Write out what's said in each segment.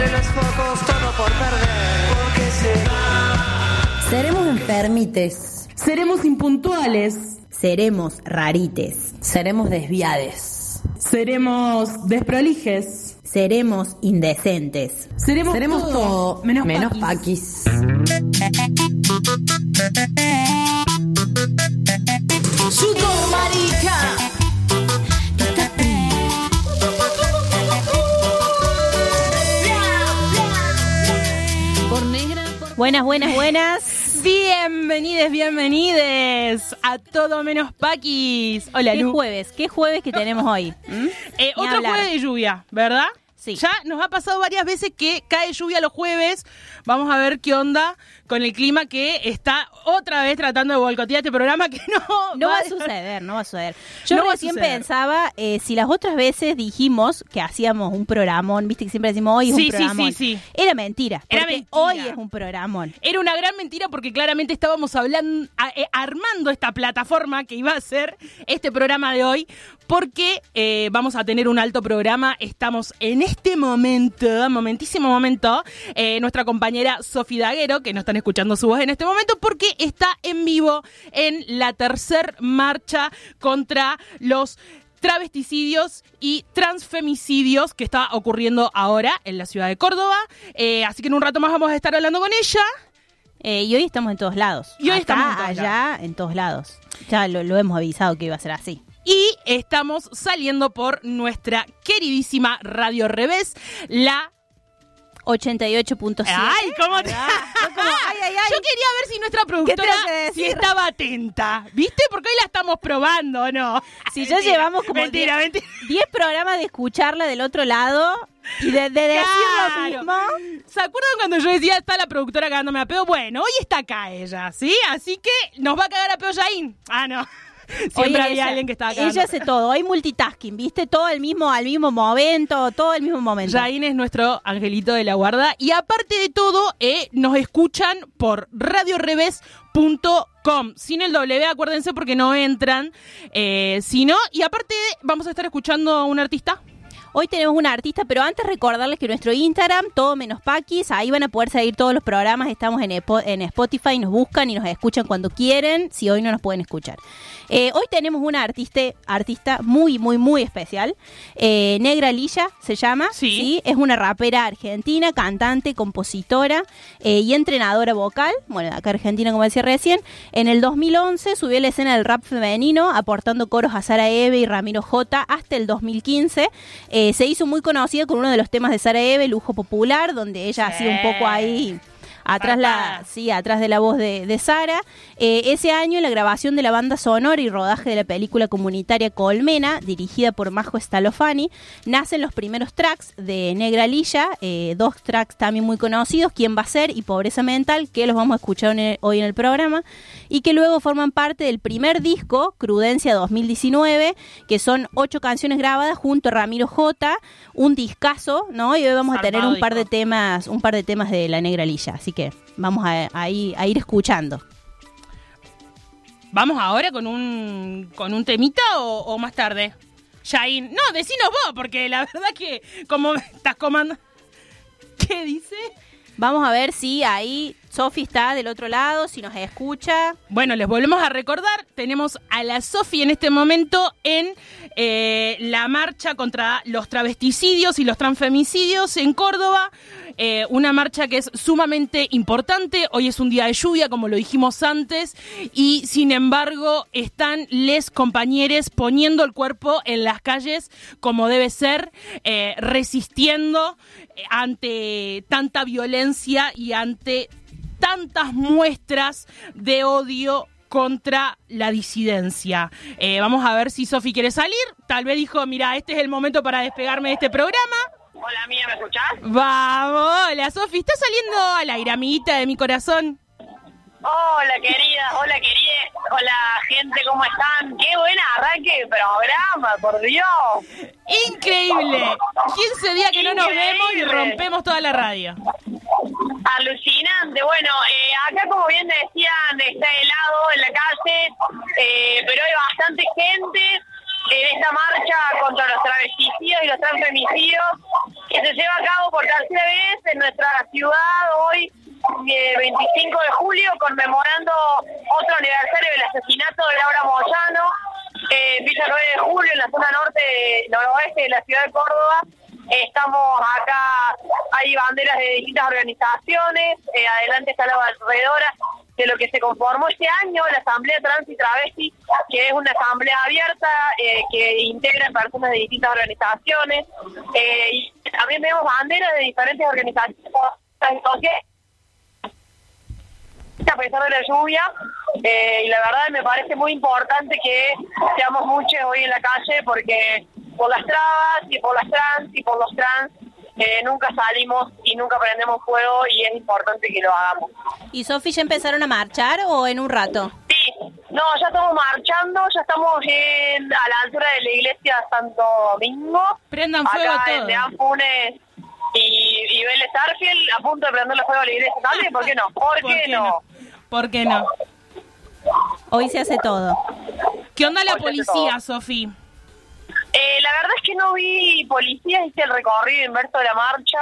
entre los focos, todo por perder. Porque será. Seremos enfermites. Seremos impuntuales. Seremos rarites. Seremos desviades. Seremos desprolijes. Seremos indecentes. Seremos, Seremos todo, todo menos, menos paquis. paquis. Marica. Buenas, buenas, buenas. Bienvenides, bienvenides a todo menos paquis. Hola, ¿Qué Lu. jueves? ¿Qué jueves que tenemos hoy? ¿Mm? Eh, otro hablar. jueves de lluvia, ¿verdad? Sí. Ya nos ha pasado varias veces que cae lluvia los jueves. Vamos a ver qué onda con el clima que está otra vez tratando de boicotear este programa que no, No va a suceder, no va a suceder. Yo No recién suceder. pensaba, eh, si las otras veces dijimos que hacíamos un programón, viste que siempre decimos hoy es Sí, un sí, programón. sí, sí. Era mentira. Era mentira. Hoy es un programón. Era una gran mentira porque claramente estábamos hablando, a- eh, armando esta plataforma que iba a ser este programa de hoy, porque eh, vamos a tener un alto programa. Estamos en este momento, momentísimo momento, eh, nuestra compañera Sofi Daguero, que no están escuchando su voz en este momento, porque está en vivo en la tercer marcha contra los travesticidios y transfemicidios que está ocurriendo ahora en la ciudad de Córdoba. Eh, así que en un rato más vamos a estar hablando con ella. Eh, y hoy estamos en todos lados. Y hoy Acá, estamos en todos allá, en todos lados. Ya lo, lo hemos avisado que iba a ser así. Y estamos saliendo por nuestra queridísima Radio Revés, la... 88.7. ¡Ay, cómo te... ay, ay, ay. Yo quería ver si nuestra productora si estaba atenta. ¿Viste? Porque hoy la estamos probando, ¿o ¿no? Si ya llevamos como Mentira, diez- mentira. 10 programas de escucharla del otro lado y de, de decir lo Claro. mismo. ¿Se acuerdan cuando yo decía está la productora cagándome a pedo? Bueno, hoy está acá ella, ¿sí? Así que nos va a cagar a pedo Yain. Ah, no. Siempre Oye, había ella- alguien que estaba cagando. Ella hace todo, hay multitasking, ¿viste? Todo el mismo, al mismo momento, todo el mismo momento. Yain es nuestro angelito de la guarda. Y aparte de todo, eh, nos escuchan por radioreves.com. Sin el W, acuérdense porque no entran. Eh, si no, y aparte vamos a estar escuchando a un artista. Hoy tenemos una artista, pero antes recordarles que nuestro Instagram, todo menos Paquis, ahí van a poder seguir todos los programas, estamos en, en Spotify, nos buscan y nos escuchan cuando quieren, si hoy no nos pueden escuchar. Eh, hoy tenemos una artista, artista muy, muy, muy especial, eh, Negra Lilla se llama, Sí. es una rapera argentina, cantante, compositora eh, y entrenadora vocal, bueno, acá Argentina como decía recién, en el 2011 subió a la escena del rap femenino, aportando coros a Sara Eve y Ramiro J hasta el 2015. Eh, se hizo muy conocida con uno de los temas de Sara Eve, Lujo Popular, donde ella Sí. hacía un poco ahí atrás la sí atrás de la voz de, de Sara. Eh, ese año en la grabación de la banda sonora y rodaje de la película comunitaria Colmena dirigida por Majo Stalofani nacen los primeros tracks de Negra Lilla eh, dos tracks también muy conocidos quién va a ser y pobreza mental que los vamos a escuchar en el- hoy en el programa y que luego forman parte del primer disco Crudencia 2019 que son ocho canciones grabadas junto a Ramiro J un discazo no y hoy vamos a tener un par de disco. temas un par de temas de la Negra Lilla así que vamos a, a ir, a ir escuchando ¿Vamos ahora con un, con un temita o, o más tarde? Yain. No, decinos vos, porque la verdad que como estás comando... ¿Qué dice? Vamos a ver si ahí Sofi está del otro lado, si nos escucha. Bueno, les volvemos a recordar, tenemos a la Sofi en este momento en eh, la marcha contra los travesticidios y los transfemicidios en Córdoba. Eh, una marcha que es sumamente importante. Hoy es un día de lluvia, como lo dijimos antes, y sin embargo están les compañeros poniendo el cuerpo en las calles como debe ser, eh, resistiendo ante tanta violencia y ante tantas muestras de odio contra la disidencia. Eh, vamos a ver si Sofi quiere salir. Tal vez dijo, mira, este es el momento para despegarme de este programa. Hola, mía, ¿me escuchás? Vamos, hola Sofi, está saliendo al aire, amiguita de mi corazón. Hola, querida, hola, queridas, hola, gente, ¿cómo están? Qué buen arranque de programa, por Dios. Increíble. 15 días que no nos vemos y rompemos toda la radio. Alucinante. Bueno, eh, acá, como bien decían, está helado en la calle, eh, pero hay bastante gente en esta marcha contra los travesticidios y los transfemicidios que se lleva a cabo por tercera vez en nuestra ciudad hoy, 25 de julio, conmemorando otro aniversario del asesinato de Laura Moyano, eh, en Villa 9 de Julio, en la zona norte, noroeste de la ciudad de Córdoba. Estamos acá, hay banderas de distintas organizaciones, eh, adelante está la alrededora de lo que se conformó este año, la Asamblea Trans y Travesti, que es una asamblea abierta eh, que integra personas de distintas organizaciones. Eh, y también vemos banderas de diferentes organizaciones sociales a pesar de la lluvia eh, y la verdad me parece muy importante que seamos muchos hoy en la calle porque por las trabas y por las trans y por los trans eh, nunca salimos y nunca prendemos fuego y es importante que lo hagamos. ¿Y Sofi ya empezaron a marchar o en un rato? Sí, no, ya estamos marchando, ya estamos en, a la altura de la iglesia Santo Domingo. Prendan fuego acá todo. en Funes y, y Vélez Arfield a punto de prenderle fuego a la iglesia también, ¿por qué no? ¿Por, ¿Por qué, qué no? no? ¿Por qué no? Hoy se hace todo. ¿Qué onda la policía. Sofi? Eh, la verdad es que no vi policías, hice el recorrido inverso de la marcha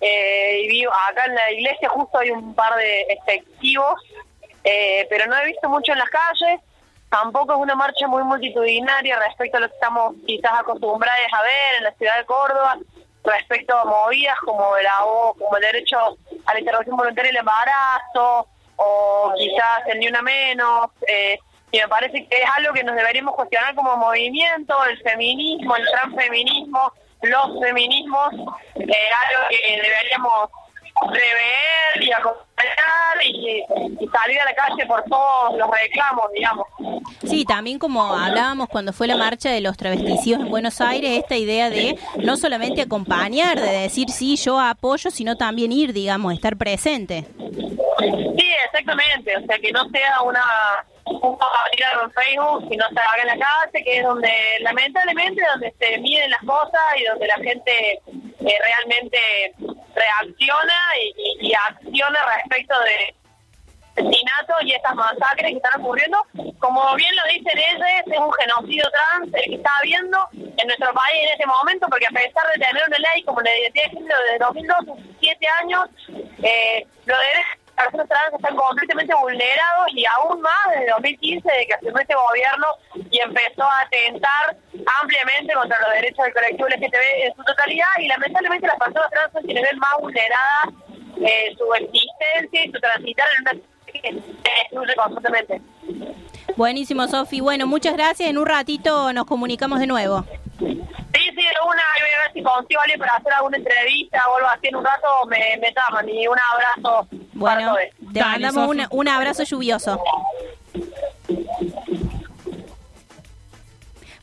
eh, y vi acá en la iglesia justo hay un par de efectivos, eh, pero no he visto mucho en las calles. Tampoco es una marcha muy multitudinaria respecto a lo que estamos quizás acostumbrados a ver en la ciudad de Córdoba, respecto a movidas como el, como el derecho a la interrupción voluntaria del embarazo o quizás el ni una menos. Eh, y me parece que es algo que nos deberíamos cuestionar como movimiento, el feminismo, el transfeminismo, los feminismos, eh, algo que deberíamos rever y acompañar y, y salir a la calle por todos los reclamos, digamos. Sí, también como hablábamos cuando fue la marcha de los travesticidos en Buenos Aires, esta idea de no solamente acompañar, de decir sí, yo apoyo, sino también ir, digamos, estar presente. Sí, exactamente, o sea, que no sea una un en Facebook, sino se haga en la calle, que es donde lamentablemente donde se miden las cosas y donde la gente eh, realmente reacciona y, y- acciona respecto de asesinatos y estas masacres que están ocurriendo. Como bien lo dicen ellos, es un genocidio trans el que está habiendo en nuestro país en este momento, porque a pesar de tener una ley como la de desde 2002, 17 años, eh, los derechos personas trans están completamente vulnerados y aún más desde 2015, de que asumió este gobierno y empezó a atentar ampliamente contra los derechos del colectivo LGTB en su totalidad y lamentablemente las personas trans son quienes ven más vulneradas eh, su existencia y su transitar en una que destruye constantemente. Buenísimo, Sofi. Bueno, muchas gracias. En un ratito nos comunicamos de nuevo. Sí, sí, de una, y voy a ver si consigo alguien para hacer alguna entrevista o algo así en un rato, me, me llaman y un abrazo para Bueno, todos. te Dale, mandamos una- un abrazo lluvioso.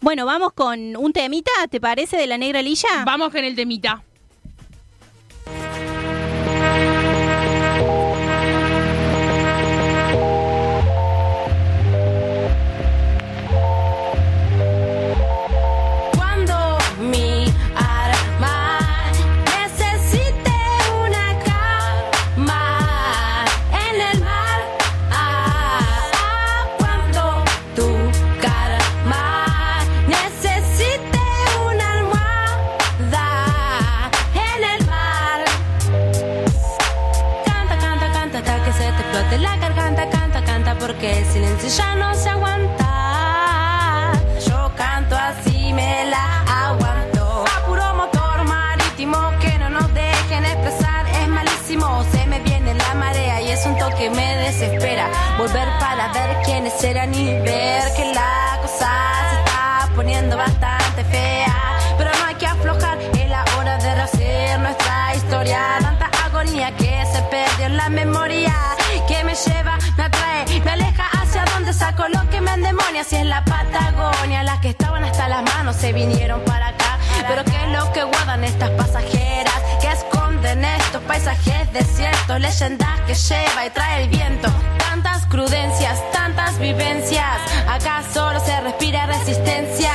Bueno, vamos con un temita, ¿te parece, de la negra lilla? Vamos con el temita. Si es la Patagonia, las que estaban hasta las manos se vinieron para acá. Pero qué es lo que guardan estas pasajeras que esconden estos paisajes desiertos, leyendas que lleva y trae el viento. Tantas crudencias, tantas vivencias, acá solo se respira resistencia.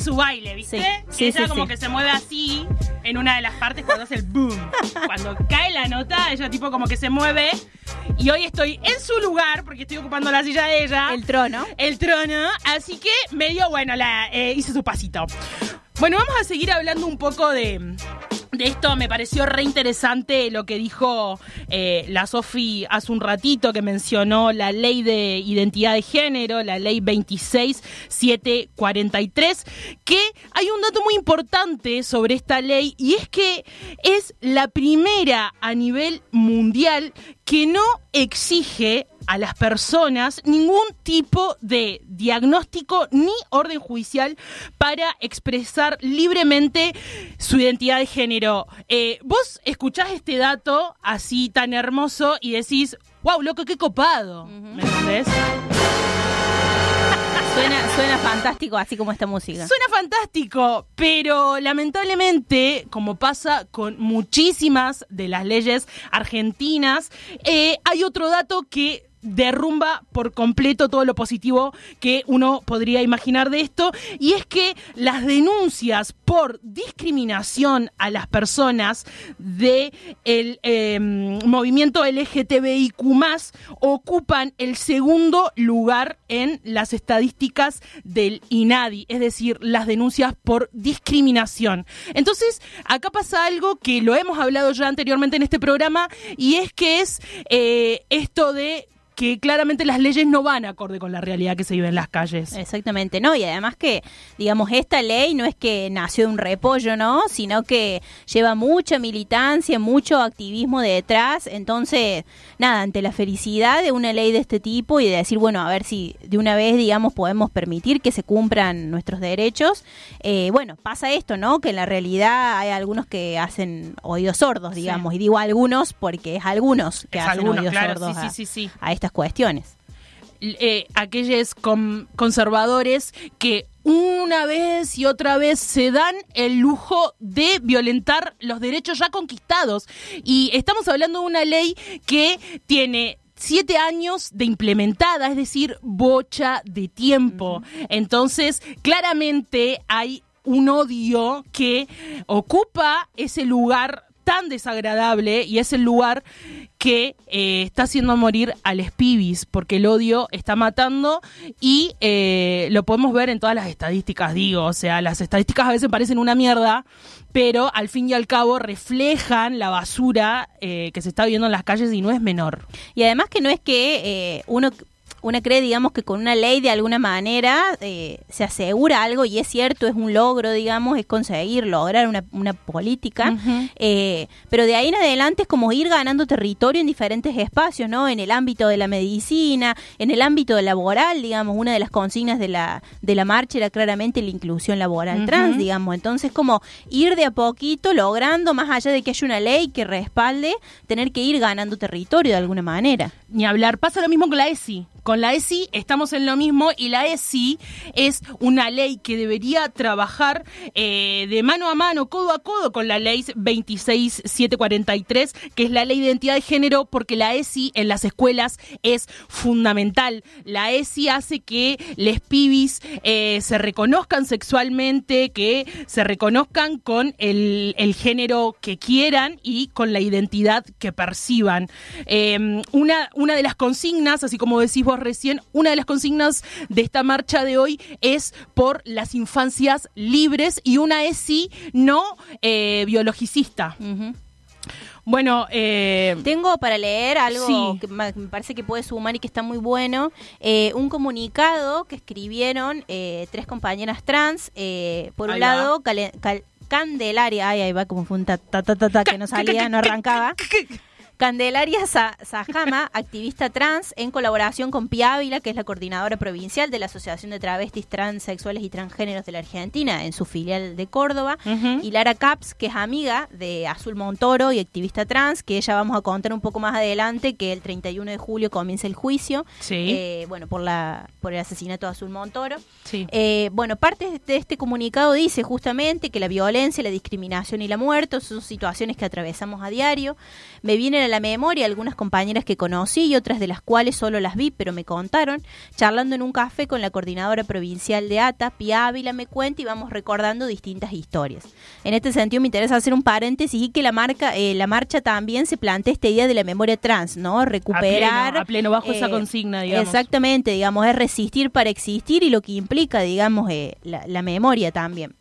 Su baile, ¿viste? Sí, sí, ella sí, como sí. que se mueve así en una de las partes cuando hace el boom. Cuando cae la nota, ella tipo como que se mueve. Y hoy estoy en su lugar, porque estoy ocupando la silla de ella. El trono. El trono. Así que medio, bueno, la, eh, hice su pasito. Bueno, vamos a seguir hablando un poco de, de esto. Me pareció re interesante lo que dijo eh, la Sofi hace un ratito, que mencionó la ley de identidad de género, la ley 26743, que hay un dato muy importante sobre esta ley y es que es la primera a nivel mundial que no exige a las personas ningún tipo de diagnóstico ni orden judicial para expresar libremente su identidad de género. Eh, vos escuchás este dato así tan hermoso y decís, wow, loco, qué copado. ¿Me entendés? Suena, suena fantástico, así como esta música. Suena fantástico, pero lamentablemente, como pasa con muchísimas de las leyes argentinas, eh, hay otro dato que derrumba por completo todo lo positivo que uno podría imaginar de esto y es que las denuncias por discriminación a las personas de el eh, movimiento LGTBIQ ocupan el segundo lugar en las estadísticas del INADI, es decir, las denuncias por discriminación. Entonces, acá pasa algo que lo hemos hablado ya anteriormente en este programa y es que es eh, esto de que claramente las leyes no van acorde con la realidad que se vive en las calles. Exactamente, ¿no? Y además que, digamos, esta ley no es que nació de un repollo, ¿no? Sino que lleva mucha militancia, mucho activismo detrás. Entonces, nada, ante la felicidad de una ley de este tipo y de decir, bueno, a ver si de una vez, digamos, podemos permitir que se cumplan nuestros derechos, eh, bueno, pasa esto, ¿no? Que en la realidad hay algunos que hacen oídos sordos, digamos. Y digo algunos porque es algunos que Es hacen algunos, oídos claro, sordos sí, a, sí, a estas cuestiones. eh, aquellos conservadores que una vez y otra vez se dan el lujo de violentar los derechos ya conquistados. Y estamos hablando de una ley que tiene siete años de implementada, es decir, bocha de tiempo. Entonces, claramente hay un odio que ocupa ese lugar tan desagradable y es el lugar que eh, está haciendo morir a los pibis porque el odio está matando y eh, lo podemos ver en todas las estadísticas, digo, o sea, las estadísticas a veces parecen una mierda, pero al fin y al cabo reflejan la basura eh, que se está viendo en las calles y no es menor. Y además que no es que uno una cree, digamos, que con una ley de alguna manera eh, se asegura algo y es cierto, es un logro, digamos, es conseguir lograr una, una política, eh, pero de ahí en adelante es como ir ganando territorio en diferentes espacios, ¿no? En el ámbito de la medicina, en el ámbito laboral, digamos, una de las consignas de la, de la marcha era claramente la inclusión laboral trans, digamos, entonces como ir de a poquito logrando, más allá de que haya una ley que respalde, tener que ir ganando territorio de alguna manera. Ni hablar, pasa lo mismo con la ESI. Con la ESI estamos en lo mismo y la ESI es una ley que debería trabajar eh, de mano a mano, codo a codo con la ley 26743, que es la ley de identidad de género, porque la ESI en las escuelas es fundamental. La ESI hace que les pibis eh, se reconozcan sexualmente, que se reconozcan con el, género que quieran y con la identidad que perciban. Eh, una, una de las consignas, así como decís vos recién, una de las consignas de esta marcha de hoy es por las infancias libres y una es sí no eh, biologicista. Bueno, eh, Tengo para leer algo Sí. que me parece que puede sumar y que está muy bueno. eh, un comunicado que escribieron eh, tres compañeras trans. eh, por un lado, Candelaria, ay, ahí va como fue un ta, ta, ta, ta, que no salía, no arrancaba. Candelaria Sa- Sajama, activista trans, en colaboración con Pia Ávila, que es la coordinadora provincial de la Asociación de Travestis Transexuales y Transgéneros de la Argentina, en su filial de Córdoba, y Lara Caps, que es amiga de Azul Montoro y activista trans, que ella vamos a contar un poco más adelante, que el 31 de julio comienza el juicio, Sí. eh, bueno, por, la, por el asesinato de Azul Montoro. sí. Eh, bueno, parte de este comunicado dice justamente que la violencia, la discriminación y la muerte son situaciones que atravesamos a diario. Me vienen la memoria algunas compañeras que conocí y otras de las cuales solo las vi, pero me contaron. Charlando en un café con la coordinadora provincial de ATA, Pia Ávila me cuenta y vamos recordando distintas historias. En este sentido me interesa hacer un paréntesis y que la marca, eh, la marcha también se plantea esta idea de la memoria trans, ¿no? Recuperar. a pleno, bajo esa eh, consigna, digamos. Exactamente, digamos, es resistir para existir y lo que implica, digamos, eh, la, la memoria también.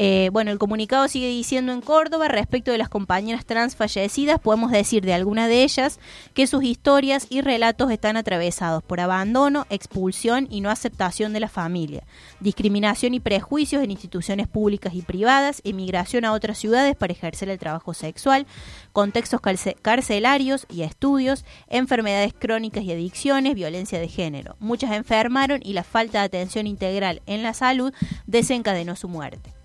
Eh, bueno, el comunicado sigue diciendo en Córdoba respecto de las compañeras trans fallecidas, podemos decir de algunas de ellas que sus historias y relatos están atravesados por abandono, expulsión y no aceptación de la familia, discriminación y prejuicios en instituciones públicas y privadas, emigración a otras ciudades para ejercer el trabajo sexual, contextos carcelarios y estudios, enfermedades crónicas y adicciones, violencia de género. Muchas enfermaron y la falta de atención integral en la salud desencadenó su muerte.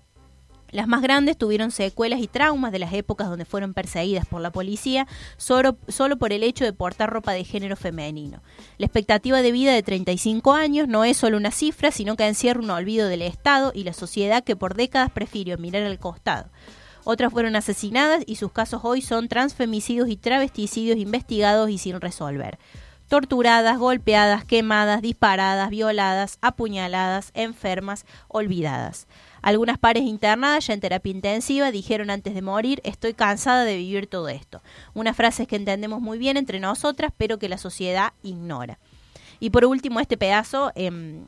Las más grandes tuvieron secuelas y traumas de las épocas donde fueron perseguidas por la policía solo, solo por el hecho de portar ropa de género femenino. La expectativa de vida de 35 años no es solo una cifra, sino que encierra un olvido del Estado y la sociedad que por décadas prefirió mirar al costado. Otras fueron asesinadas y sus casos hoy son transfemicidios y travesticidios investigados y sin resolver. Torturadas, golpeadas, quemadas, disparadas, violadas, apuñaladas, enfermas, olvidadas. Algunas pares internadas ya en terapia intensiva dijeron antes de morir, estoy cansada de vivir todo esto. Una frase que entendemos muy bien entre nosotras, pero que la sociedad ignora. Y por último, este pedazo, em,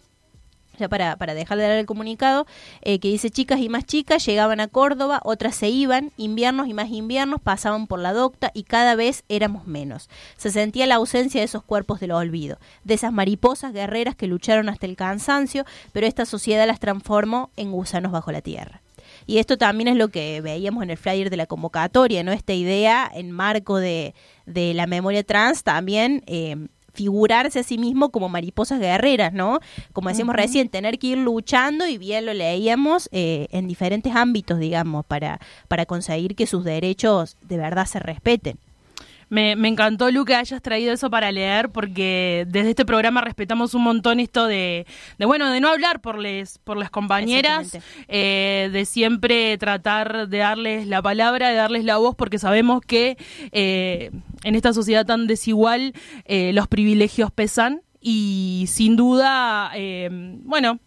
ya para, para dejar de dar el comunicado, eh, que dice chicas y más chicas llegaban a Córdoba, otras se iban, inviernos y más inviernos pasaban por la docta y cada vez éramos menos. Se sentía la ausencia de esos cuerpos del olvido, de esas mariposas guerreras que lucharon hasta el cansancio, pero esta sociedad las transformó en gusanos bajo la tierra. Y esto también es lo que veíamos en el flyer de la convocatoria, ¿no? Esta idea en marco de, de la memoria trans también eh, figurarse a sí mismo como mariposas guerreras, ¿no? Como decíamos recién, tener que ir luchando y bien lo leíamos eh, en diferentes ámbitos, digamos, para, para conseguir que sus derechos de verdad se respeten. Me, me encantó, Lu, que hayas traído eso para leer, porque desde este programa respetamos un montón esto de, de bueno, de no hablar por les, por las compañeras, eh, de siempre tratar de darles la palabra, de darles la voz, porque sabemos que eh, en esta sociedad tan desigual eh, los privilegios pesan y sin duda, eh, bueno,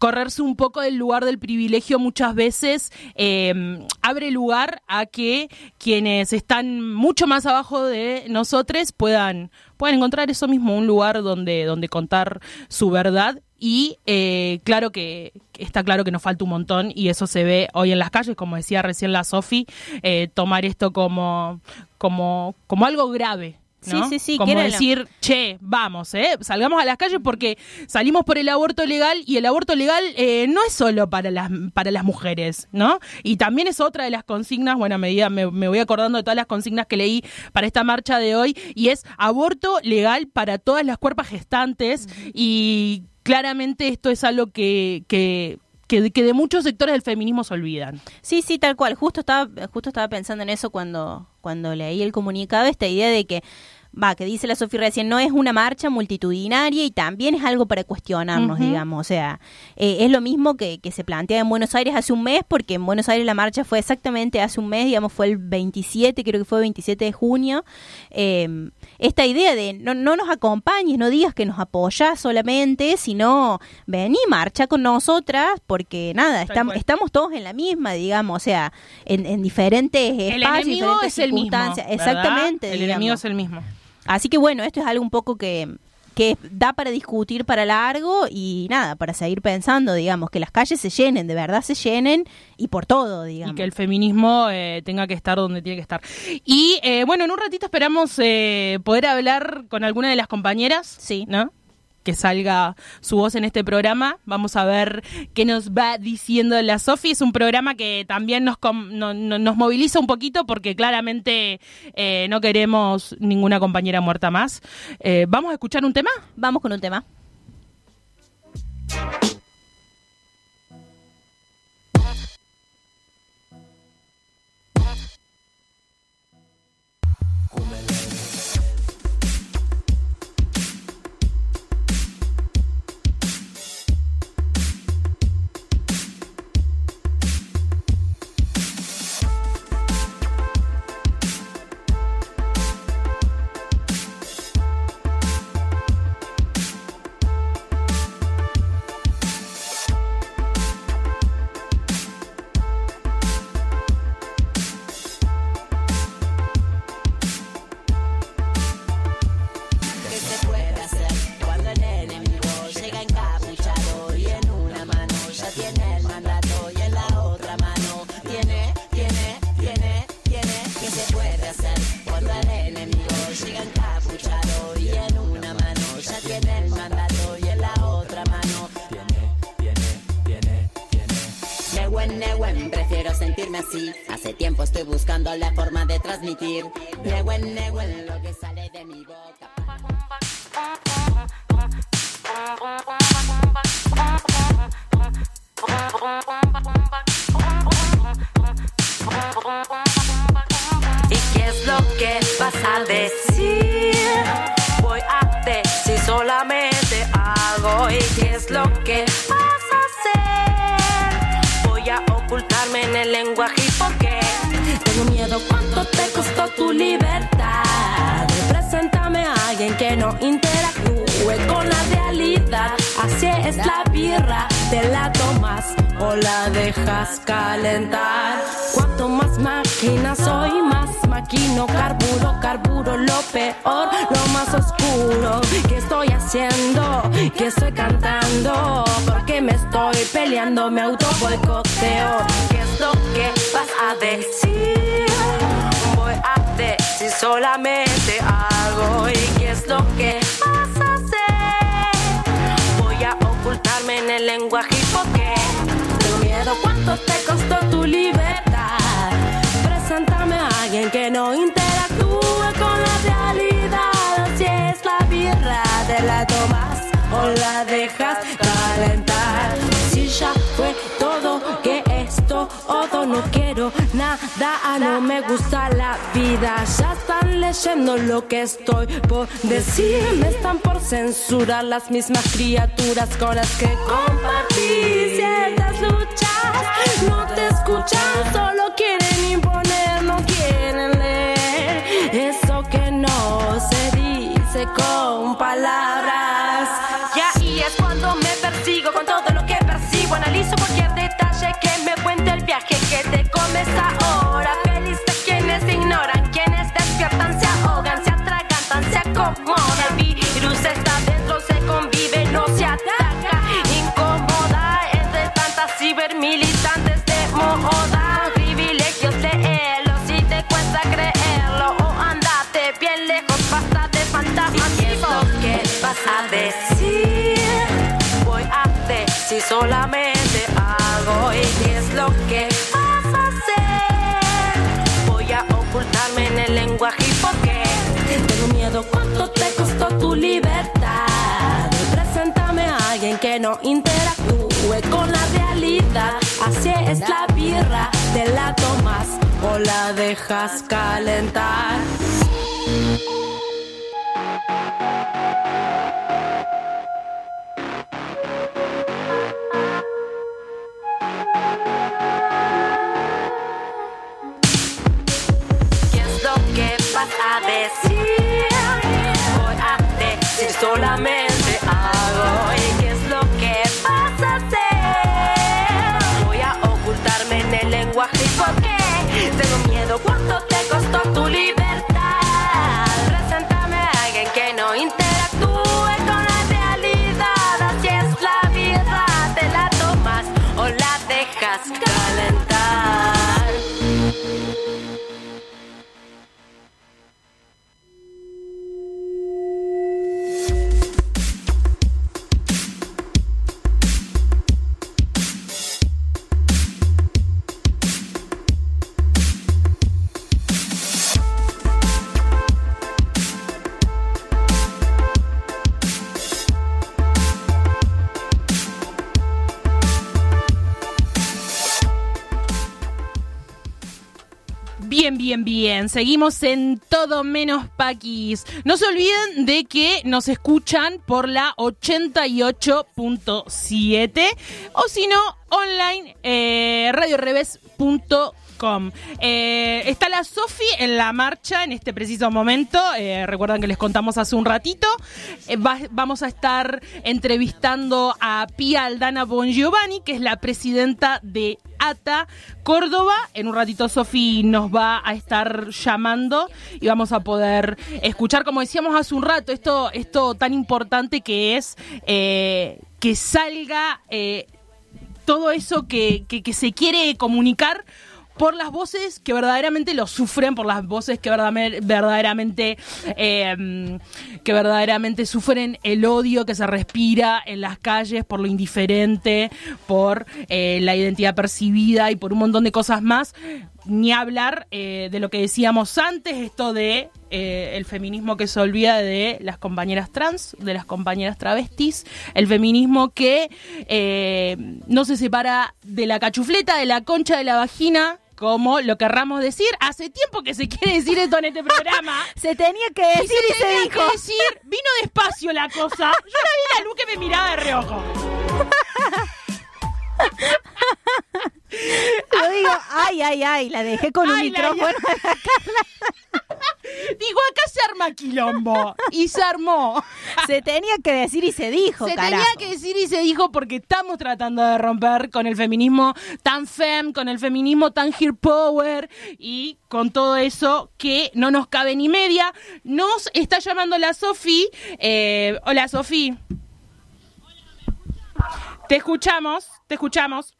correrse un poco del lugar del privilegio muchas veces eh, abre lugar a que quienes están mucho más abajo de nosotros puedan, puedan encontrar eso mismo, un lugar donde, donde contar su verdad. Y eh, claro que está claro que nos falta un montón y eso se ve hoy en las calles, como decía recién la Sofi, eh, tomar esto como, como, como algo grave ¿no? Sí, sí, sí, Como decir, che, vamos, ¿eh? Salgamos a las calles porque salimos por el aborto legal y el aborto legal eh, no es solo para las, para las mujeres, ¿no? Y también es otra de las consignas, bueno, a medida me, me voy acordando de todas las consignas que leí para esta marcha de hoy, y es aborto legal para todas las cuerpas gestantes y claramente esto es algo que... que que, que de muchos sectores del feminismo se olvidan. Sí, sí, tal cual. Justo estaba, justo estaba pensando en eso cuando, cuando leí el comunicado, esta idea de que, va, que dice la Sofía recién, no es una marcha multitudinaria y también es algo para cuestionarnos, digamos. O sea, eh, es lo mismo que, que se plantea en Buenos Aires hace un mes, porque en Buenos Aires la marcha fue exactamente hace un mes, digamos, fue el 27, creo que fue el 27 de junio. Eh, esta idea de no, no nos acompañes, no digas que nos apoyas solamente, sino vení, marcha con nosotras, porque nada, Tal estam- cual. estamos todos en la misma, digamos, o sea, en, en diferentes El espacios, enemigo diferentes es el mismo. circunstancias. Exactamente. El digamos. enemigo es el mismo. Así que bueno, esto es algo un poco que, que da para discutir para largo y nada, para seguir pensando, digamos, que las calles se llenen, de verdad se llenen y por todo, digamos. y que el feminismo eh, tenga que estar donde tiene que estar. Y eh, bueno, en un ratito esperamos eh, poder hablar con alguna de las compañeras, Sí. ¿no? Que salga su voz en este programa. Vamos a ver qué nos va diciendo la Sofi. Es un programa que también nos, no- no- nos moviliza un poquito porque claramente eh, no queremos ninguna compañera muerta más. Eh, Vamos a escuchar un tema. Vamos con un tema. Forma de transmitir. Nehuen, Nehuen, libertad. Preséntame a alguien que no interactúe con la realidad. Así es la birra, te la tomas o la dejas calentar. Cuanto más máquina soy, más maquino, carburo, carburo lo peor, lo más oscuro que estoy haciendo, que estoy cantando, porque me estoy peleando, me auto boicoteo. ¿Qué es lo que vas a decir? Decir solamente algo y qué es lo que vas a hacer. Voy a ocultarme en el lenguaje y por qué. Tengo miedo cuánto te costó tu libertad. Preséntame a alguien que no interactúe con la realidad. Si es la birra, te la tomas o la dejas calentar. Si ya fue todo que esto todo no quiero nada, no me gusta la vida. Ya están leyendo lo que estoy por decir. Me están por censurar las mismas criaturas con las que compartí ciertas luchas. No te escuchan, solo quieren imponer, no quieren leer. Eso que no se dice con palabras. Y es cuando Analizo cualquier detalle que me cuente el viaje que te comes. ¿Cuánto te costó tu libertad? Preséntame a alguien que no interactúe con la realidad. Así es la birra, te la tomas o la dejas calentar. Bien, bien. Seguimos en todo menos paquis. No se olviden de que nos escuchan por la 88.7 o si no, online eh. Eh, está la Sofi en la marcha en este preciso momento. Eh, recuerdan que les contamos hace un ratito. Eh, va- vamos a estar entrevistando a Pia Aldana Bongiovanni, que es la presidenta de ATA Córdoba. En un ratito Sofi nos va a estar llamando y vamos a poder escuchar, como decíamos hace un rato, esto, esto tan importante que es eh, que salga eh, todo eso que, que- que se quiere comunicar por las voces que verdaderamente lo sufren, por las voces que verdaderamente eh, que verdaderamente sufren el odio que se respira en las calles, por lo indiferente, por eh, la identidad percibida y por un montón de cosas más. Ni hablar eh, de lo que decíamos antes, esto de eh, el feminismo que se olvida de las compañeras trans, de las compañeras travestis, el feminismo que eh, no se separa de la cachufleta, de la concha, de la vagina, como lo querramos decir. Hace tiempo que se quiere decir esto en este programa. Se tenía que decir y se tenía dijo. que decir, vino despacio la cosa. Yo la vi la luz que me miraba de reojo. Yo digo, ay, ay, ay, la dejé con un Ay, la- micrófono. Digo, acá se arma quilombo. Y se armó. Se tenía que decir y se dijo, Se carajo. tenía que decir y se dijo porque estamos tratando de romper con el feminismo tan fem, con el feminismo tan here power y con todo eso que no nos cabe ni media. Nos está llamando la Sofi. Eh, hola, Sofi. Te escuchamos, te escuchamos.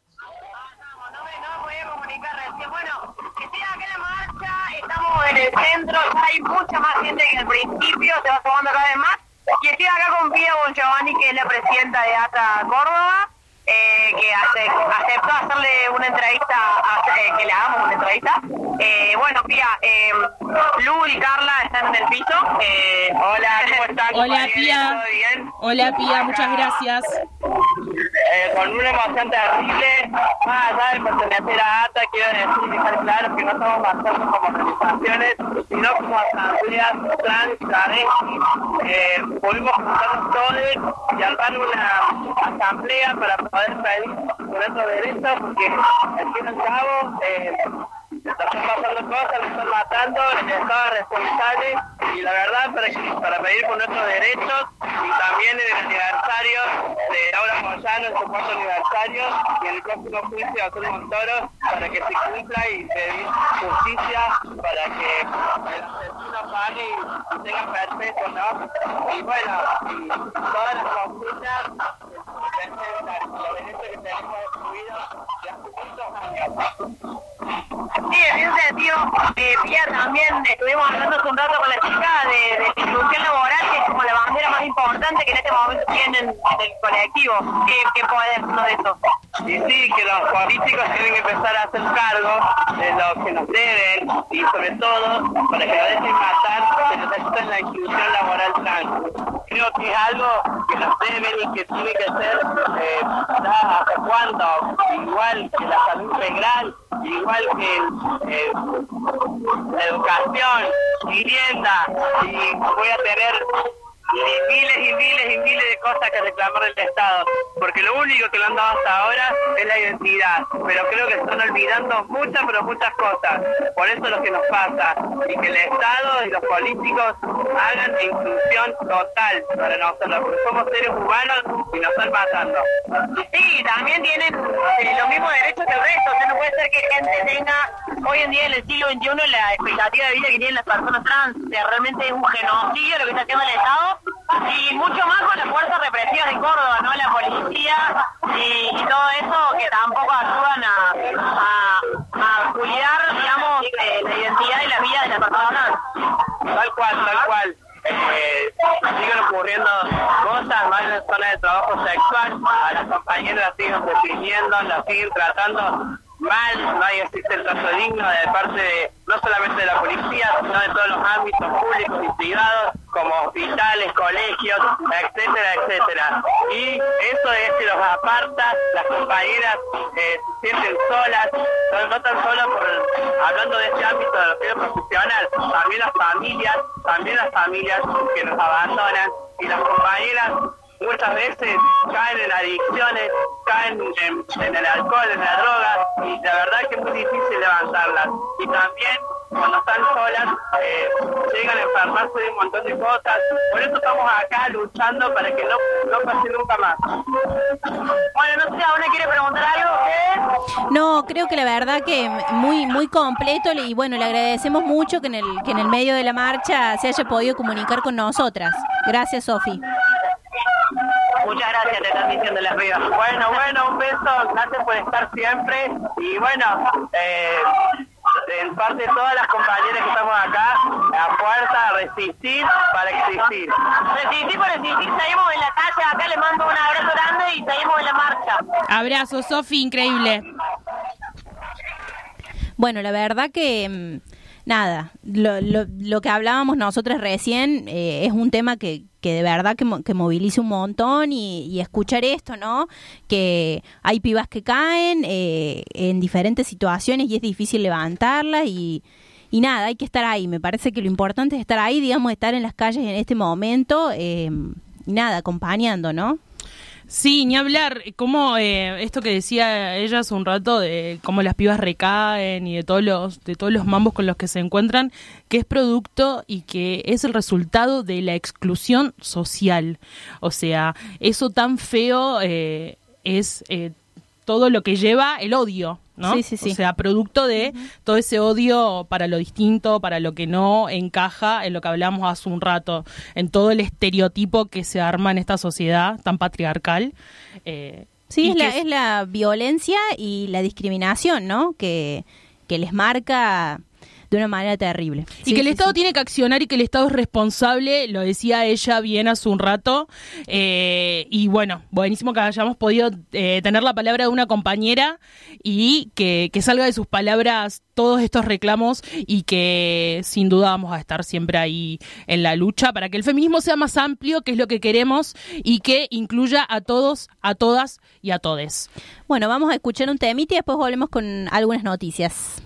No me, no me podía comunicar recién. Bueno, que estoy acá en la marcha, estamos en el centro, ya hay mucha más gente que al principio, se va sumando cada vez más. Y estoy acá con Pia Bongiovanni, que es la presidenta de ATA Córdoba, eh, que ace- aceptó hacerle una entrevista, a- eh, que le hagamos una entrevista. Eh, bueno, Pia, eh, Lu y Carla están en el piso. Eh, hola, ¿cómo están? Hola. ¿Todo bien? Hola, Pia, muchas gracias. Eh, con una emoción terrible, más allá de pertenecer a ATA, quiero decir y dejar claro que no estamos marchando como organizaciones, sino como asambleas trans, travestis. Eh, pudimos juntarnos todos y armar una asamblea para poder pedir nuestros derechos, porque al fin y al cabo eh, están pasando cosas, nos están matando, el Estado es responsable y la verdad para, pedir por nuestros derechos y también en el aniversario de Laura Moyano, en su cuarto aniversario y en el próximo juicio de Azul Montoro para que se cumpla y pedir justicia para que el asesino pague y tenga perpetuo, ¿no? Y bueno, y todas las consignas Sí, en ese sentido, eh, Pía, también estuvimos hablando hace un rato con la chica de, de la inclusión laboral, que es como la bandera más importante que en este momento tienen en el colectivo. ¿Qué, qué decirnos de eso? Y sí, que los políticos tienen que empezar a hacer cargo de lo que nos deben y sobre todo, para que no dejen matar, se necesita la inclusión laboral trans. Creo que es algo que nos deben y que tiene que ser eh, hasta cuándo, igual que la salud integral, igual que eh, la educación, vivienda, y voy a tener y miles y miles y miles de cosas que reclamar del Estado, porque lo único que lo han dado hasta ahora es la identidad, pero creo que están olvidando muchas, pero muchas cosas, por eso es lo que nos pasa, y que el Estado y los políticos hagan inclusión total para nosotros, porque somos seres humanos y nos están matando. Sí, también tienen eh, los mismos derechos que el resto. O sea, no puede ser que gente tenga hoy en día en el siglo XXI la expectativa de vida que tienen las personas trans. O sea, realmente es un genocidio lo que está haciendo el Estado. Y mucho más con las fuerzas represivas de Córdoba, ¿no? La policía y, todo eso que tampoco ayudan a, a, digamos, eh, la identidad y la vida de las personas. Tal cual, tal cual. Eh, siguen ocurriendo cosas más en zona de trabajo sexual, a las compañeras las siguen deprimiendo, las siguen tratando mal, no hay existe el trato digno de parte de, no solamente de la policía, sino de todos los ámbitos públicos y privados, como hospitales, colegios, etcétera, etcétera. Y eso es que los aparta, las compañeras eh, se sienten solas, no, tan solo por, hablando de este ámbito de lo que es profesional, también las familias, también las familias que nos abandonan y las compañeras muchas veces caen en adicciones, caen en, el alcohol, en la droga, y la verdad que es muy difícil levantarlas. Y también cuando están solas, eh, llegan a enfermarse de un montón de cosas. Por eso estamos acá luchando para que no, no pase nunca más. Bueno, no sé, ¿ahora quiere preguntar algo? No, creo que la verdad que muy muy completo y bueno, le agradecemos mucho que en el que en el medio de la marcha se haya podido comunicar con nosotras. Gracias, Sofi. Muchas gracias, te están diciendo las vivas. Bueno, bueno, un beso, gracias por estar siempre. Y bueno, eh, en parte de todas las compañeras que estamos acá, a fuerza a resistir para existir. Resistir por resistir, seguimos en la calle, acá le mando un abrazo grande y seguimos en la marcha. Abrazo, Sofi, increíble. Bueno, la verdad que mm, nada, lo, lo, lo que hablábamos nosotras recién eh, es un tema que, que de verdad que, que moviliza un montón y, y escuchar esto, ¿no? Que hay pibas que caen eh, en diferentes situaciones y es difícil levantarlas y, y nada, hay que estar ahí. Me parece que lo importante es estar ahí, digamos, estar en las calles en este momento eh, y nada, acompañando, ¿no? Sí, ni hablar, como eh, esto que decía ella hace un rato de cómo las pibas recaen y de todos los de todos los mambos con los que se encuentran, que es producto y que es el resultado de la exclusión social. O sea, eso tan feo eh, es eh, todo lo que lleva el odio, ¿no? Sí, sí, sí. O sea, producto de todo ese odio para lo distinto, para lo que no encaja en lo que hablamos hace un rato, en todo el estereotipo que se arma en esta sociedad tan patriarcal. eh, Sí, es la, es la violencia y la discriminación, ¿no? Que, que les marca de una manera terrible. Y que el Estado sí. tiene que accionar y que el Estado es responsable, lo decía ella bien hace un rato. eh, y bueno, buenísimo que hayamos podido eh, tener la palabra de una compañera y que, que salga de sus palabras todos estos reclamos y que sin duda vamos a estar siempre ahí en la lucha para que el feminismo sea más amplio, que es lo que queremos, y que incluya a todos, a todas y a todes. Bueno, vamos a escuchar un temita y después volvemos con algunas noticias.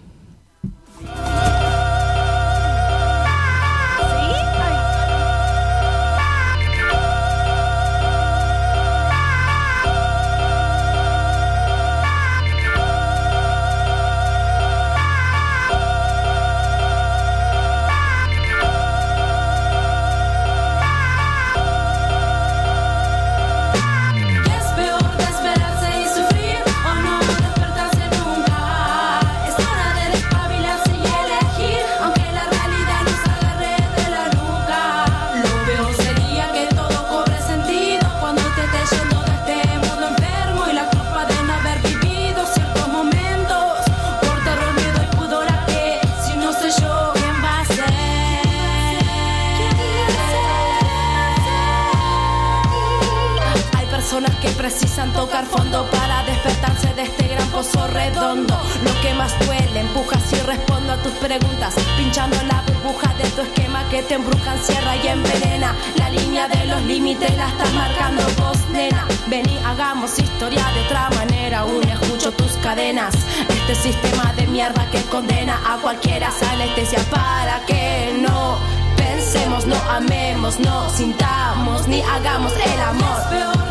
Para despertarse de este gran pozo redondo. Lo que más duele, empujas y respondo a tus preguntas, pinchando la burbuja de tu esquema que te embrujan, cierra y envenena. La línea de los límites la estás marcando vos, nena. Vení, hagamos historia de otra manera, aún escucho tus cadenas. Este sistema de mierda que condena a cualquiera, anestesia para que no pensemos, no amemos, no sintamos ni hagamos el amor.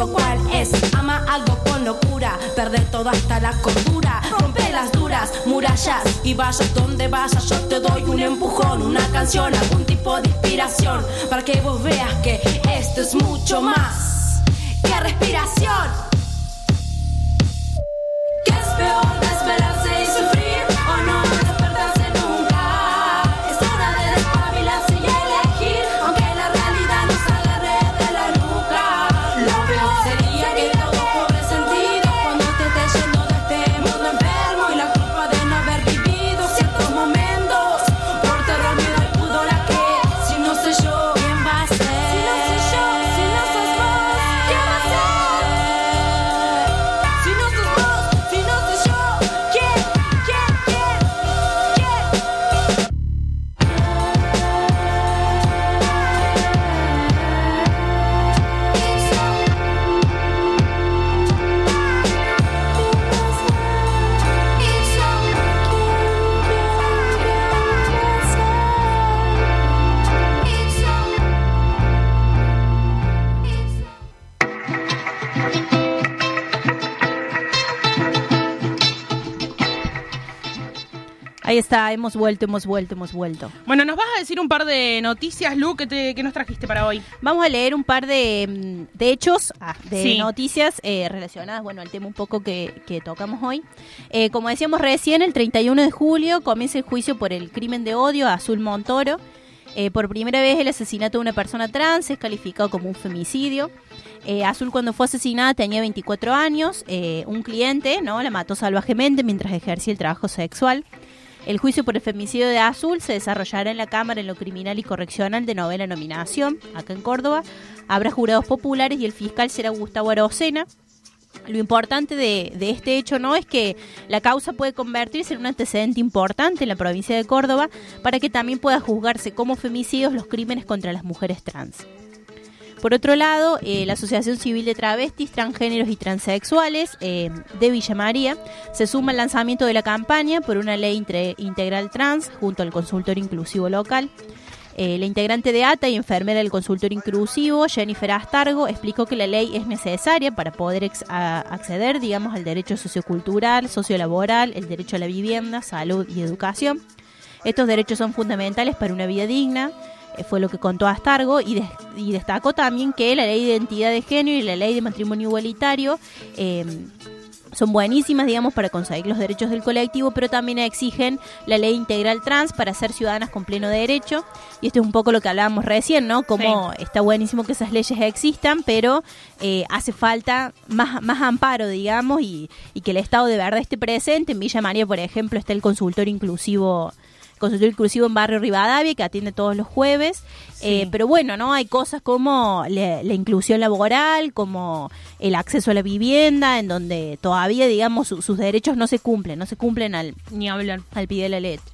Digo cuál es. Ama algo con locura, perder todo hasta la cordura. Rompe las duras murallas y vayas donde vayas. Yo te doy un empujón, una canción, algún tipo de inspiración. Para que vos veas que esto es mucho más que respiración. Que es está, hemos vuelto, hemos vuelto, hemos vuelto. Bueno, nos vas a decir un par de noticias, Lu, que, te- que nos trajiste para hoy. Vamos a leer un par de, mm, de hechos, ah, de Sí. noticias eh, relacionadas, bueno, al tema un poco que, que tocamos hoy. Eh, como decíamos recién, el 31 de julio comienza el juicio por el crimen de odio a Azul Montoro. Eh, por primera vez el asesinato de una persona trans es calificado como un femicidio. Eh, Azul cuando fue asesinada tenía 24 años. eh, un cliente no la mató salvajemente mientras ejercía el trabajo sexual. El juicio por el femicidio de Azul se desarrollará en la Cámara en lo Criminal y Correccional de Novena Nominación, acá en Córdoba. Habrá jurados populares y el fiscal será Gustavo Arocena. Lo importante de, de este hecho no es que la causa puede convertirse en un antecedente importante en la provincia de Córdoba para que también pueda juzgarse como femicidios los crímenes contra las mujeres trans. Por otro lado, eh, la Asociación Civil de Travestis, Transgéneros y Transexuales eh, de Villa María se suma al lanzamiento de la campaña por una ley integral trans junto al consultor inclusivo local. Eh, la integrante de ATA y enfermera del consultor inclusivo, Jennifer Astargo, explicó que la ley es necesaria para poder acceder, digamos, al derecho sociocultural, sociolaboral, el derecho a la vivienda, salud y educación. Estos derechos son fundamentales para una vida digna, fue lo que contó Astargo, y, y destacó también que la ley de identidad de género y la ley de matrimonio igualitario eh, son buenísimas, digamos, para conseguir los derechos del colectivo, pero también exigen la ley integral trans para ser ciudadanas con pleno derecho. Y esto es un poco lo que hablábamos recién, ¿no? Como está buenísimo que esas leyes existan, pero eh, hace falta más, más amparo, digamos, y, y que el Estado de verdad esté presente. En Villa María, por ejemplo, está el consultor inclusivo consultorio inclusivo en Barrio Rivadavia, que atiende todos los jueves. Eh, pero bueno, ¿no? Hay cosas como la, la inclusión laboral, como el acceso a la vivienda, en donde todavía, digamos, su- sus derechos no se cumplen, no se cumplen al, Ni hablar. al pie de la letra.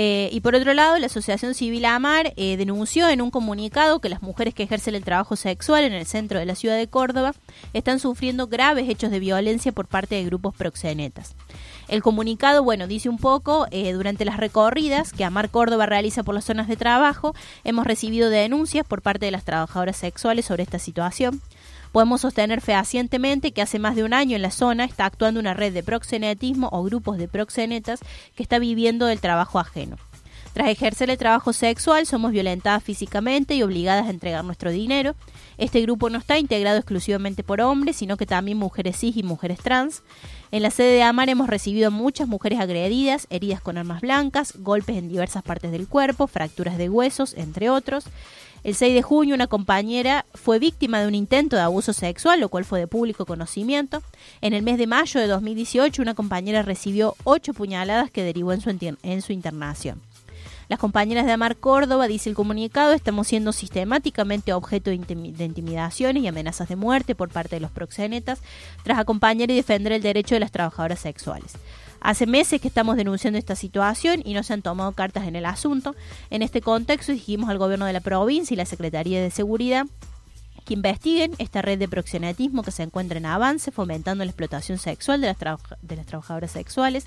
Eh, y por otro lado, la Asociación Civil Amar eh, denunció en un comunicado que las mujeres que ejercen el trabajo sexual en el centro de la ciudad de Córdoba están sufriendo graves hechos de violencia por parte de grupos proxenetas. El comunicado, bueno, dice un poco, eh, durante las recorridas que Amar Córdoba realiza por las zonas de trabajo, hemos recibido denuncias por parte de las trabajadoras sexuales sobre esta situación. Podemos sostener fehacientemente que hace más de un año en la zona está actuando una red de proxenetismo o grupos de proxenetas que está viviendo del trabajo ajeno. Tras ejercer el trabajo sexual, somos violentadas físicamente y obligadas a entregar nuestro dinero. Este grupo no está integrado exclusivamente por hombres, sino que también mujeres cis y mujeres trans. En la sede de Amar hemos recibido muchas mujeres agredidas, heridas con armas blancas, golpes en diversas partes del cuerpo, fracturas de huesos, entre otros. El 6 de junio una compañera fue víctima de un intento de abuso sexual, lo cual fue de público conocimiento. En el mes de mayo de 2018 una compañera recibió ocho puñaladas que derivó en en su internación. Las compañeras de Amar Córdoba, dice el comunicado, estamos siendo sistemáticamente objeto de, intimi- de intimidaciones y amenazas de muerte por parte de los proxenetas tras acompañar y defender el derecho de las trabajadoras sexuales. Hace meses que estamos denunciando esta situación y no se han tomado cartas en el asunto. En este contexto exigimos al gobierno de la provincia y la Secretaría de Seguridad que investiguen esta red de proxenetismo que se encuentra en avance, fomentando la explotación sexual de las, de las trabajadoras sexuales,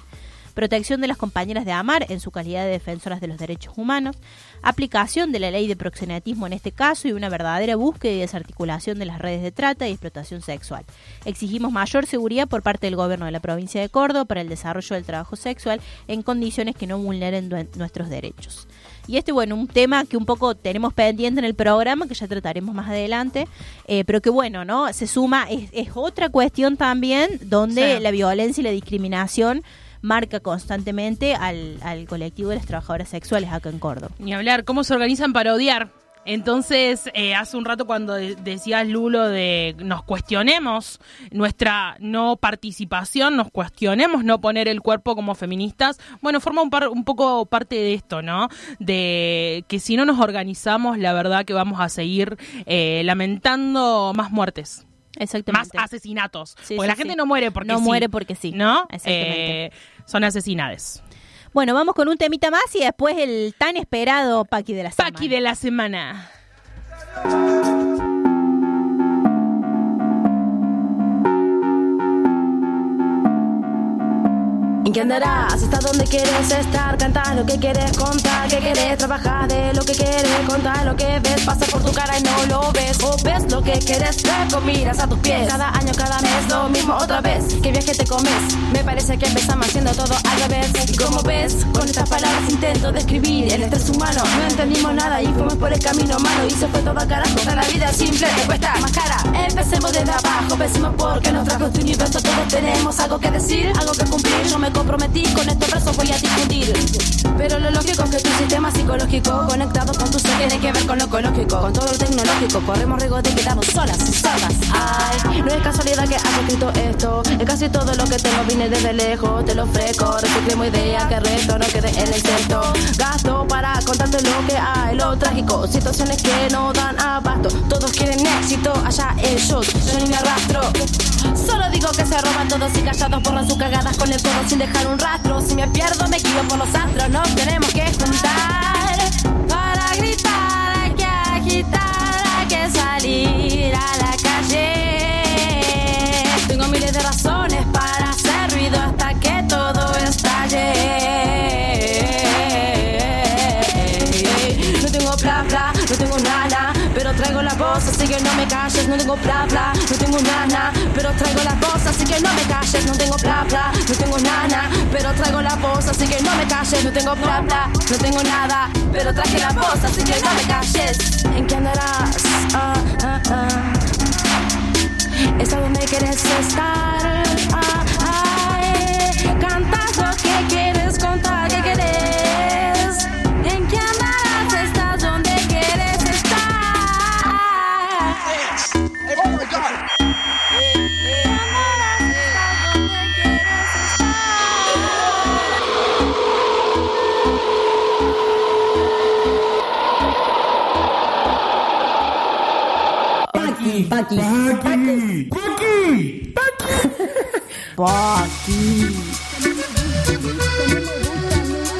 protección de las compañeras de AMAR en su calidad de defensoras de los derechos humanos, aplicación de la ley de proxenetismo en este caso y una verdadera búsqueda y desarticulación de las redes de trata y explotación sexual. Exigimos mayor seguridad por parte del gobierno de la provincia de Córdoba para el desarrollo del trabajo sexual en condiciones que no vulneren nuestros derechos. Y este, bueno, un tema que un poco tenemos pendiente en el programa, que ya trataremos más adelante, eh, pero que bueno, ¿no? Se suma, es, es otra cuestión también donde Sí. la violencia y la discriminación marca constantemente al, al colectivo de las trabajadoras sexuales acá en Córdoba. Ni hablar, cómo se organizan para odiar. Entonces, eh, hace un rato cuando de- decías, Lulo, de nos cuestionemos nuestra no participación, nos cuestionemos no poner el cuerpo como feministas, bueno, forma un, par- un poco parte de esto, ¿no? De que si no nos organizamos, la verdad que vamos a seguir eh, lamentando más muertes. Más Exactamente. asesinatos. Sí, porque sí, la gente sí. no muere porque No sí. muere porque sí. ¿No? Exactamente. Eh, son asesinades. Bueno, vamos con un temita más y después el tan esperado Paqui de la semana. Paqui de la semana. ¿En qué andarás? ¿Hasta dónde quieres estar? Canta lo que quieres contar, que quieres trabajar de lo que quieres contar, lo que ves pasa por tu cara y no lo ves. O ves lo que quieres ver miras a tus pies. Cada año, cada mes, lo mismo otra vez. ¿Qué viaje te comes? Me parece que empezamos haciendo todo al revés. Y como ves, con estas palabras intento describir el estrés humano. No entendimos nada y fuimos por el camino malo y se fue todo a carajo. Toda la vida simple te cuesta más cara. Empecemos desde abajo, pensemos porque nos trajo este universo. Todos tenemos algo que decir, algo que cumplir. Yo me comprometí con estos versos voy a difundir. Pero lo lógico es que tu sistema psicológico conectado con tu ser tiene que ver con lo ecológico, con todo lo tecnológico. Corremos riesgo de quedarnos solas y sordas. Ay, no es casualidad que haya escrito esto. Es casi todo lo que tengo vine desde lejos, te lo ofrezco. Reciclemos idea que resto no quede en el texto. Gasto para contarte lo que hay, lo trágico. Situaciones que no dan abasto. Todos quieren éxito, allá ellos. Yo ni me arrastro. Solo digo que se roban todos y callados borran sus cagadas con el codo sin dejar un rastro. Si me pierdo, me guío por los astros. Nos tenemos que juntar para gritar, hay que agitar, hay que salir así que no me calles. No tengo bla bla, no tengo nada, pero traigo la voz, así que no me calles. No tengo bla bla, no tengo nada, pero traigo la voz, así que no me calles. No tengo bla bla, no tengo nada, pero traje la voz, así que no me calles. ¿En qué andarás? Ah, ah, ah. ¿Es quieres estar? Paqui, Paqui. Paqui, Paqui,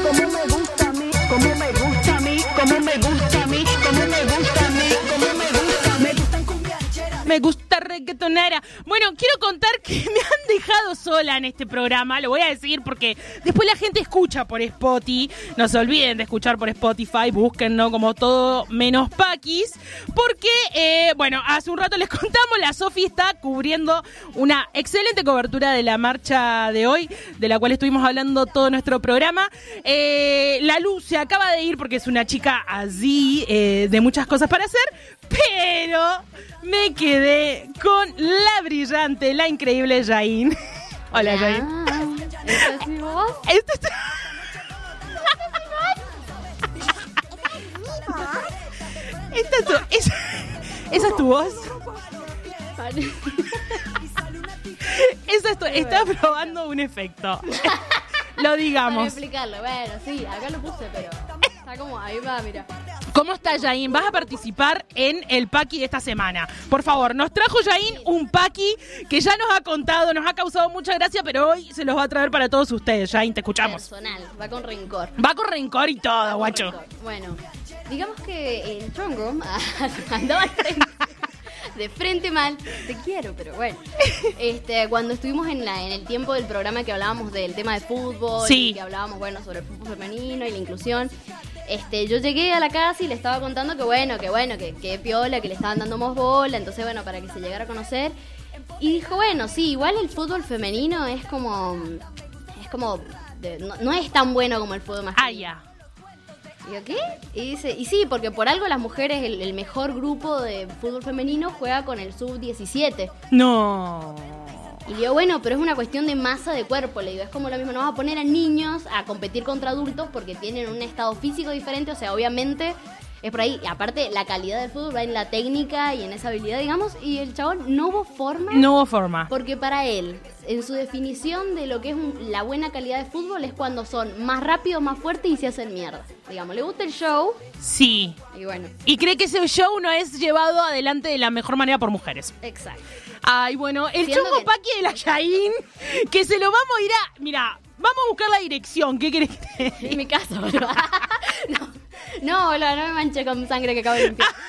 Como me gusta a mí, como me gusta a mí, como me gusta a mí, como me gusta a mí, como me gusta, me gustan cumbiancheras. Me gusta Nara. Bueno, quiero contar que me han dejado sola en este programa, lo voy a decir porque después la gente escucha por Spotify. No se olviden de escuchar por Spotify, búsquenlo como todo menos Paquis. Porque, eh, bueno, hace un rato les contamos, la Sofi está cubriendo una excelente cobertura de la marcha de hoy, de la cual estuvimos hablando todo nuestro programa. Eh, la luz se acaba de ir porque es una chica así, eh, de muchas cosas para hacer, pero me quedé con la brillante, la increíble Jain. Hola, Jain. ¿Eso es mi voz? Esto está- Esta es tu, esa, esa es tu voz. Esa es tu, está probando un efecto. Lo Para digamos. explicarlo, bueno, sí, acá lo puse, pero está como, ahí va, mira. ¿Cómo está Jain? Vas a participar en el Paqui de esta semana. Por favor, nos trajo Jain un Paqui que ya nos ha contado, nos ha causado mucha gracia, pero hoy se los va a traer para todos ustedes. Jain, te escuchamos. Personal, va con rencor. Va con rencor y todo, guacho. Rencor. Bueno, digamos que el chongo andaba de frente, de frente mal. Te quiero, pero bueno. Este, cuando estuvimos en, la, en el tiempo del programa que hablábamos del tema de fútbol, Sí. y que hablábamos bueno sobre el fútbol femenino y la inclusión. Este, yo llegué a la casa y le estaba contando que bueno, que bueno, que, que piola, que le estaban dando más bola, entonces bueno, para que se llegara a conocer. Y dijo, bueno, sí, igual el fútbol femenino es como, es como, de- no, no es tan bueno como el fútbol masculino. Ah, ya. Y yo, ¿qué? Y dice, y sí, porque por algo las mujeres, el, el mejor grupo de fútbol femenino juega con el sub-17. No. Y digo, bueno, pero es una cuestión de masa de cuerpo. Le digo, es como lo mismo, no vamos a poner a niños a competir contra adultos porque tienen un estado físico diferente. O sea, obviamente es por ahí. Y aparte, la calidad del fútbol va en la técnica y en esa habilidad, digamos. Y el chabón no hubo forma. No hubo forma. Porque para él, en su definición de lo que es un- la buena calidad de fútbol es cuando son más rápidos, más fuertes y se hacen mierda. Digamos, le gusta el show Sí. y bueno, Y cree que ese show no es llevado adelante de la mejor manera por mujeres. exacto. Ay, bueno, el chongo que- paqui de la Yain, que se lo vamos a ir a. Mira, vamos a buscar la dirección. ¿Qué querés que te En mi casa, boludo. no, no, boludo, no me manche con sangre que acabo de limpiar.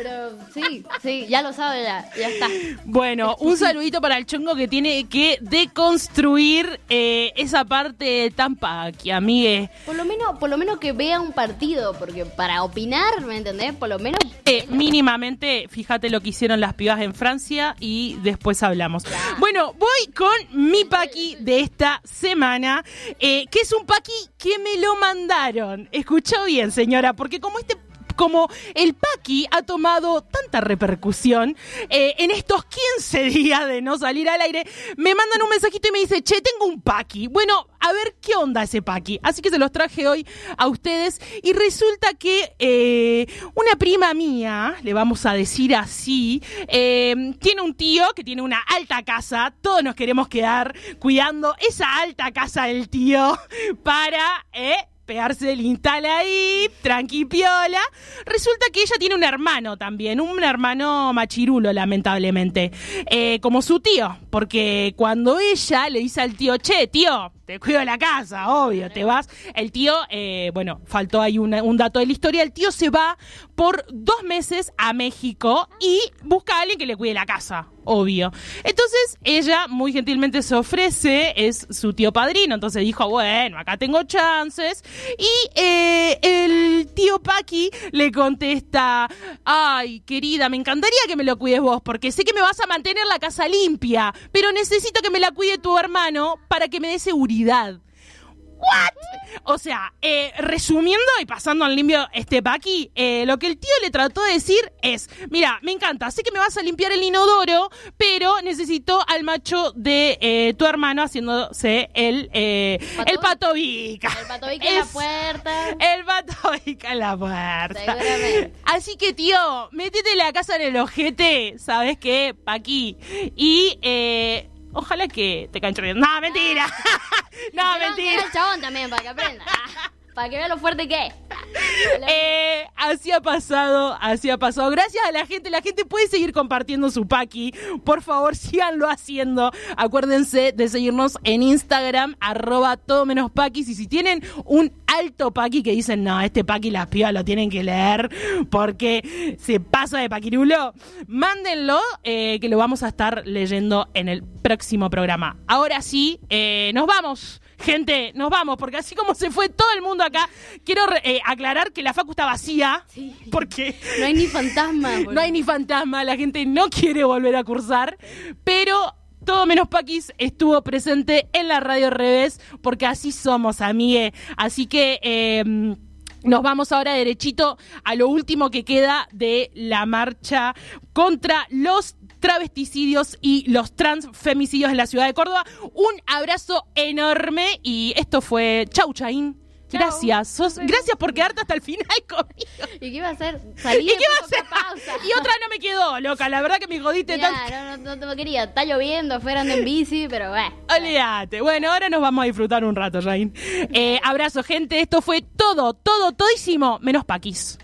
Pero sí, sí, ya lo sabe, ya, ya está. Bueno, un saludito para el chongo que tiene que deconstruir eh, esa parte tan paqui, amigue. Por lo menos, por lo menos que vea un partido, porque para opinar, ¿me entendés? Por lo menos Eh, mínimamente, fíjate lo que hicieron las pibas en Francia y después hablamos. Bueno, voy con mi paqui de esta semana, eh, que es un paqui que me lo mandaron. Escuchó bien, señora, porque como este como el Paqui ha tomado tanta repercusión eh, en estos 15 días de no salir al aire, me mandan un mensajito y me dice, che, tengo un Paqui. Bueno, a ver qué onda ese Paqui. Así que se los traje hoy a ustedes y resulta que eh, una prima mía, le vamos a decir así, eh, tiene un tío que tiene una alta casa, todos nos queremos quedar cuidando esa alta casa del tío para... pegarse el instala ahí, tranqui piola. Resulta que ella tiene un hermano también, un hermano machirulo, lamentablemente, eh, como su tío, porque cuando ella le dice al tío, che, tío, te cuido la casa, obvio, te vas. El tío, eh, bueno, faltó ahí un dato de la historia, el tío se va por dos meses a México y busca a alguien que le cuide la casa, obvio. Entonces ella muy gentilmente se ofrece, es su tío padrino, entonces dijo, bueno, acá tengo chances. Y eh, el tío Paqui le contesta, ay, querida, me encantaría que me lo cuides vos, porque sé que me vas a mantener la casa limpia, pero necesito que me la cuide tu hermano para que me dé seguridad. ¿What? O sea, eh, resumiendo y pasando al limpio este Paqui, eh, lo que el tío le trató de decir es, mira, me encanta, sé que me vas a limpiar el inodoro, pero necesito al macho de eh, tu hermano haciéndose el, ¿Pato? el pato vica. el patobique en la puerta. El pato vica en la puerta. Así que, tío, métete la casa en el ojete, ¿sabes qué? Paqui. Y, ojalá que te cancho bien. No, mentira. no, Pero mentira. El chabón también, para que aprenda. Para que vean lo fuerte que es. Eh, así ha pasado, así ha pasado. Gracias a la gente, la gente puede seguir compartiendo su paqui. Por favor, síganlo haciendo. Acuérdense de seguirnos en Instagram, arroba todo menos paquis. Y si tienen un alto paqui que dicen, no, este paqui las pibas lo tienen que leer porque se pasa de paquirulo, mándenlo eh, que lo vamos a estar leyendo en el próximo programa. Ahora sí, eh, nos vamos. Gente, nos vamos, porque así como se fue todo el mundo acá, quiero eh, aclarar que la facu está vacía, porque No hay ni fantasma. no hay ni fantasma, la gente no quiere volver a cursar, pero todo menos Paquis estuvo presente en la radio revés, porque así somos, amigue. Así que eh, nos vamos ahora derechito a lo último que queda de la marcha contra los travesticidios y los transfemicidios en la ciudad de Córdoba. Un abrazo enorme y esto fue Chau. Chau. Gracias, sos- gracias por quedarte hasta el final conmigo. ¿Y qué iba a hacer? ¿Y Salir qué va a hacer? pausa. Y otra no me quedó, loca. La verdad que me jodiste Mirá, tanto. no, no, no te quería. Está lloviendo, fueron en bici, pero bueno. Olvídate. Bueno, ahora nos vamos a disfrutar un rato, Jain. Eh, abrazo, gente. Esto fue todo, todo, todísimo, menos Paquis.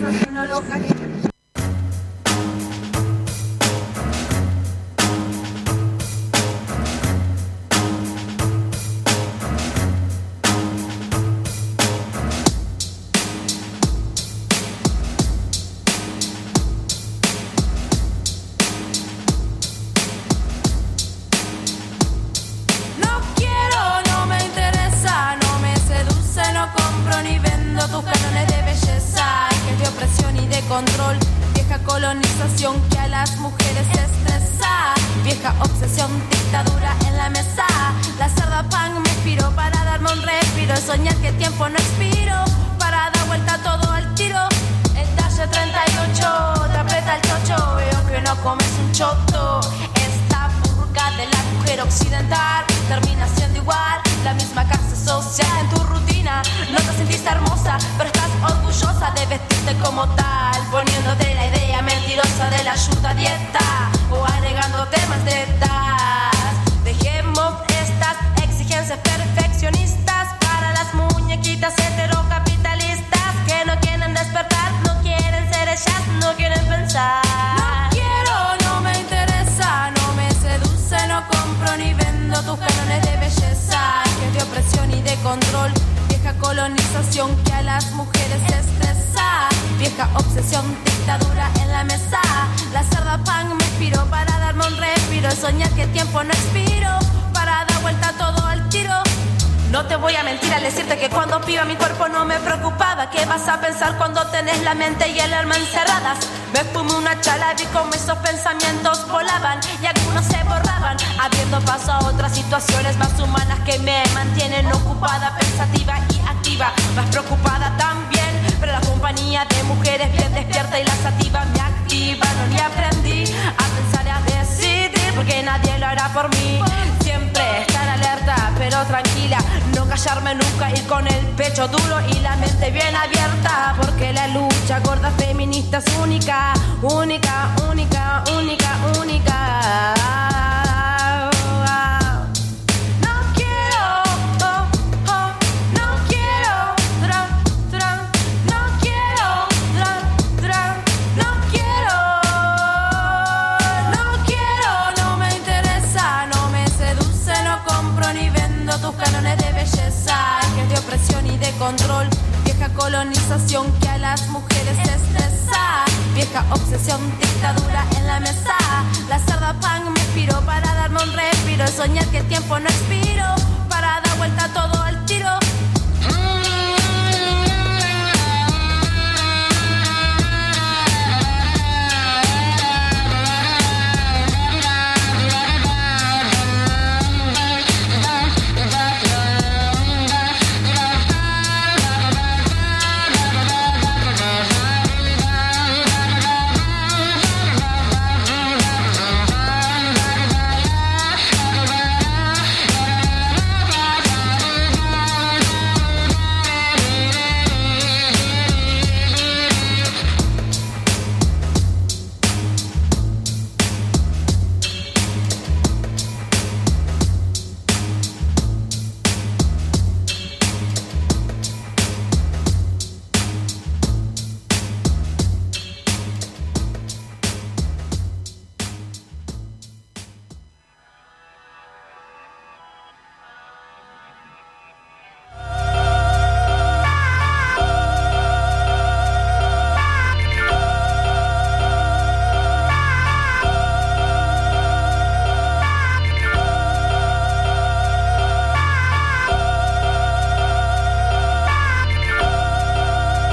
No comes un choto, esta burka de la mujer occidental. Termina siendo igual la misma casa social. En tu rutina no te sentiste hermosa pero estás orgullosa de vestirte como tal. Poniéndote la idea mentirosa de la ayuda dieta o agregando temas de tas. Dejemos estas exigencias perfeccionistas para las muñequitas heterocapitalistas que no quieren despertar no quieren ser ellas no quieren pensar cánones de belleza que es de opresión y de control. Vieja colonización que a las mujeres estresa. Vieja obsesión dictadura en la mesa. La cerda pan me inspiró para darme un respiro. Soñar que tiempo no expiro para dar vuelta todo al tiro no te voy a mentir al decirte que cuando piba mi cuerpo no me preocupaba. ¿Qué vas a pensar cuando tenés la mente y el alma encerradas? Me fumé una chala, vi cómo esos pensamientos volaban y algunos se borraban, abriendo paso a otras situaciones más humanas que me mantienen ocupada, pensativa y activa, más preocupada también. Pero la compañía de mujeres bien despierta y la sativa me activaron y aprendí a pensar y a decidir porque nadie lo hará por mí. Callarme nunca, ir con el pecho duro y la mente bien abierta, porque la lucha gorda feminista es única, única, única, única, única. Colonización que a las mujeres estresa, vieja obsesión, dictadura en la mesa, la cerda pan me inspiró para darme un respiro, soñar que el tiempo no expiro, vuelta todo